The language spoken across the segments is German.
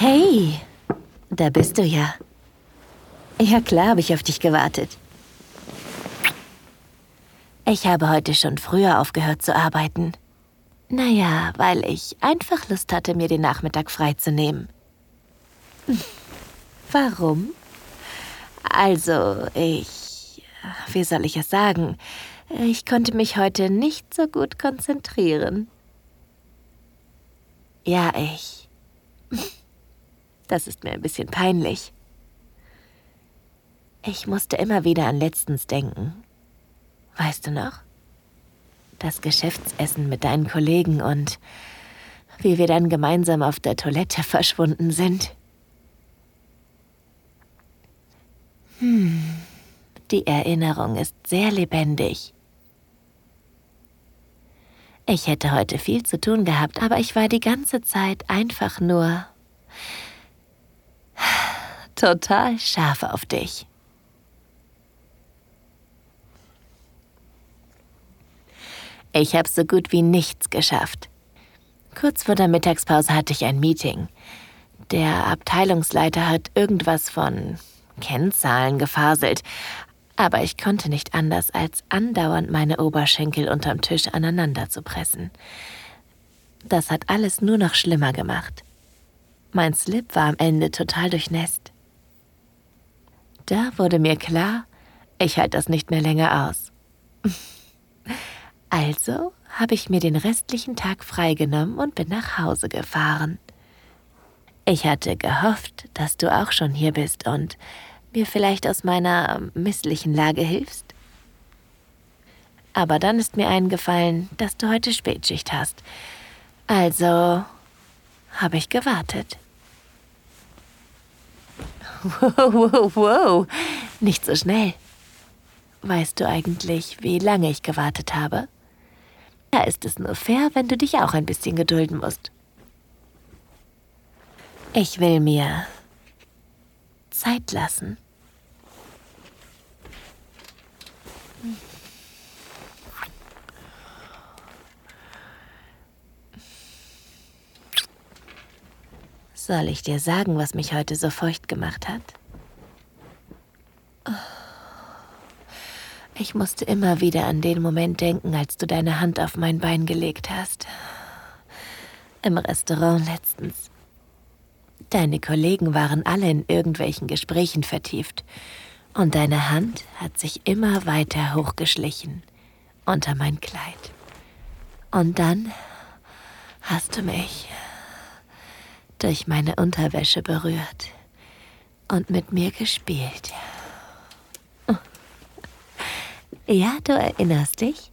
Hey, da bist du ja. Ja klar habe ich auf dich gewartet. Ich habe heute schon früher aufgehört zu arbeiten. Naja, weil ich einfach Lust hatte, mir den Nachmittag freizunehmen. Warum? Also, ich. Wie soll ich es sagen? Ich konnte mich heute nicht so gut konzentrieren. Ja, ich. Das ist mir ein bisschen peinlich. Ich musste immer wieder an letztens denken. Weißt du noch? Das Geschäftsessen mit deinen Kollegen und wie wir dann gemeinsam auf der Toilette verschwunden sind. Hm, die Erinnerung ist sehr lebendig. Ich hätte heute viel zu tun gehabt, aber ich war die ganze Zeit einfach nur total scharf auf dich. Ich habe so gut wie nichts geschafft. Kurz vor der Mittagspause hatte ich ein Meeting. Der Abteilungsleiter hat irgendwas von Kennzahlen gefaselt, aber ich konnte nicht anders, als andauernd meine Oberschenkel unterm Tisch aneinander zu pressen. Das hat alles nur noch schlimmer gemacht. Mein Slip war am Ende total durchnässt. Da wurde mir klar, ich halte das nicht mehr länger aus. Also habe ich mir den restlichen Tag freigenommen und bin nach Hause gefahren. Ich hatte gehofft, dass du auch schon hier bist und mir vielleicht aus meiner misslichen Lage hilfst. Aber dann ist mir eingefallen, dass du heute Spätschicht hast. Also habe ich gewartet. Wow, wow, wow. Nicht so schnell. Weißt du eigentlich, wie lange ich gewartet habe? Da ist es nur fair, wenn du dich auch ein bisschen gedulden musst. Ich will mir Zeit lassen. Soll ich dir sagen, was mich heute so feucht gemacht hat? Ich musste immer wieder an den Moment denken, als du deine Hand auf mein Bein gelegt hast. Im Restaurant letztens. Deine Kollegen waren alle in irgendwelchen Gesprächen vertieft, und deine Hand hat sich immer weiter hochgeschlichen unter mein Kleid. Und dann hast du mich durch meine Unterwäsche berührt und mit mir gespielt. Ja, du erinnerst dich?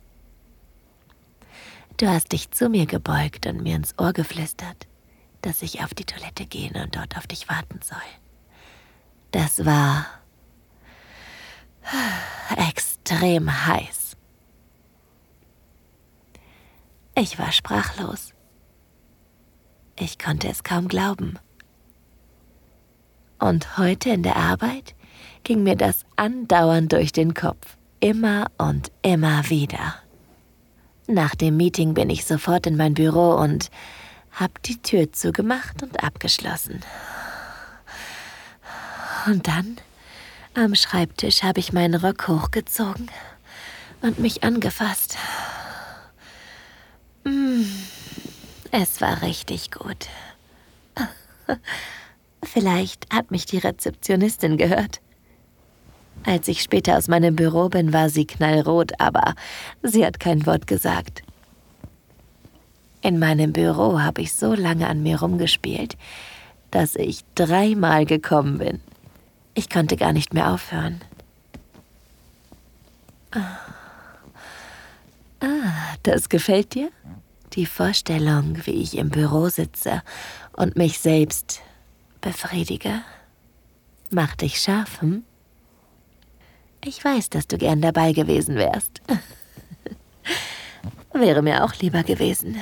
Du hast dich zu mir gebeugt und mir ins Ohr geflüstert, dass ich auf die Toilette gehen und dort auf dich warten soll. Das war extrem heiß. Ich war sprachlos. Ich konnte es kaum glauben. Und heute in der Arbeit ging mir das andauernd durch den Kopf, immer und immer wieder. Nach dem Meeting bin ich sofort in mein Büro und hab die Tür zugemacht und abgeschlossen. Und dann am Schreibtisch habe ich meinen Rock hochgezogen und mich angefasst. Mmh. Es war richtig gut. Vielleicht hat mich die Rezeptionistin gehört. Als ich später aus meinem Büro bin, war sie knallrot, aber sie hat kein Wort gesagt. In meinem Büro habe ich so lange an mir rumgespielt, dass ich dreimal gekommen bin. Ich konnte gar nicht mehr aufhören. Ah, ah das gefällt dir? Die Vorstellung, wie ich im Büro sitze und mich selbst befriedige, macht dich scharf, hm? Ich weiß, dass du gern dabei gewesen wärst. Wäre mir auch lieber gewesen.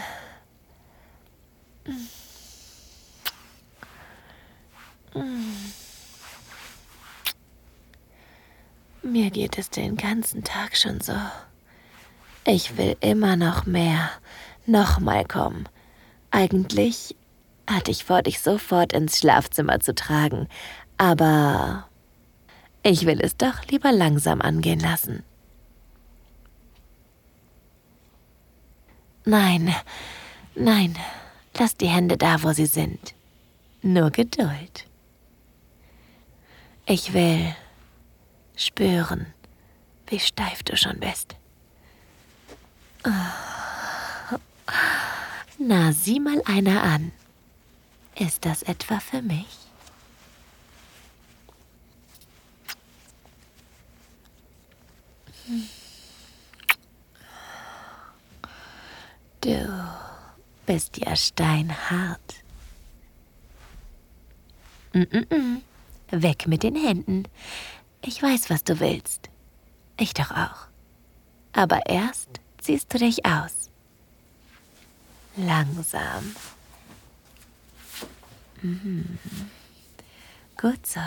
Mir geht es den ganzen Tag schon so. Ich will immer noch mehr, nochmal kommen. Eigentlich hatte ich vor, dich sofort ins Schlafzimmer zu tragen, aber ich will es doch lieber langsam angehen lassen. Nein, nein, lass die Hände da, wo sie sind. Nur Geduld. Ich will spüren, wie steif du schon bist. Na, sieh mal einer an. Ist das etwa für mich? Du bist ja steinhart. Mm -mm. Weg mit den Händen. Ich weiß, was du willst. Ich doch auch. Aber erst ziehst du dich aus. Langsam. Mhm. Gut so.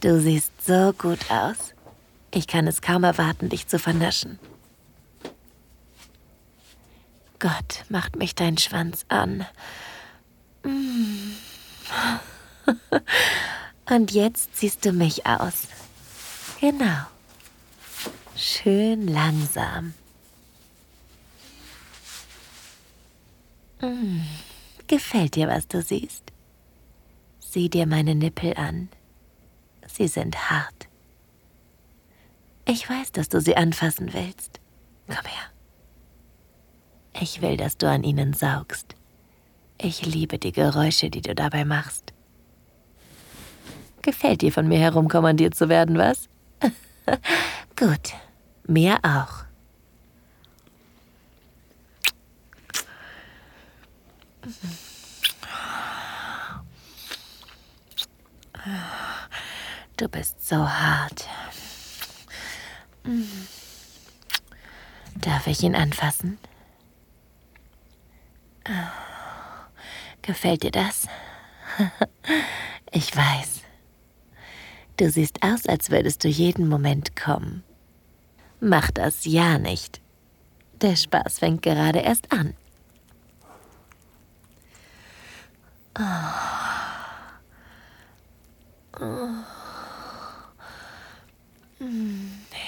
Du siehst so gut aus. Ich kann es kaum erwarten, dich zu vernaschen. Gott, macht mich dein Schwanz an. Mm. Und jetzt ziehst du mich aus. Genau. Schön langsam. Mm. Gefällt dir, was du siehst? Sieh dir meine Nippel an. Sie sind hart. Ich weiß, dass du sie anfassen willst. Komm her. Ich will, dass du an ihnen saugst. Ich liebe die Geräusche, die du dabei machst. Gefällt dir, von mir herumkommandiert zu werden, was? Gut, mir auch. Du bist so hart. Darf ich ihn anfassen? Gefällt dir das? Ich weiß. Du siehst aus, als würdest du jeden Moment kommen. Mach das ja nicht. Der Spaß fängt gerade erst an.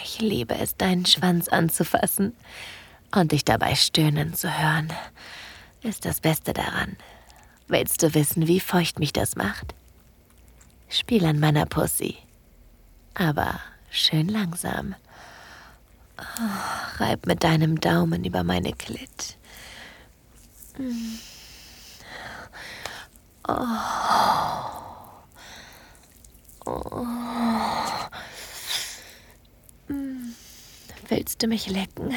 Ich liebe es, deinen Schwanz anzufassen und dich dabei stöhnen zu hören. Ist das Beste daran. Willst du wissen, wie feucht mich das macht? Spiel an meiner Pussy. Aber schön langsam. Oh, reib mit deinem Daumen über meine Klit. Oh. Willst du mich lecken?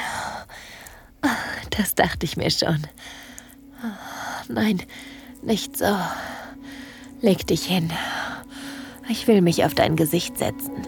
Das dachte ich mir schon. Nein, nicht so. Leg dich hin. Ich will mich auf dein Gesicht setzen.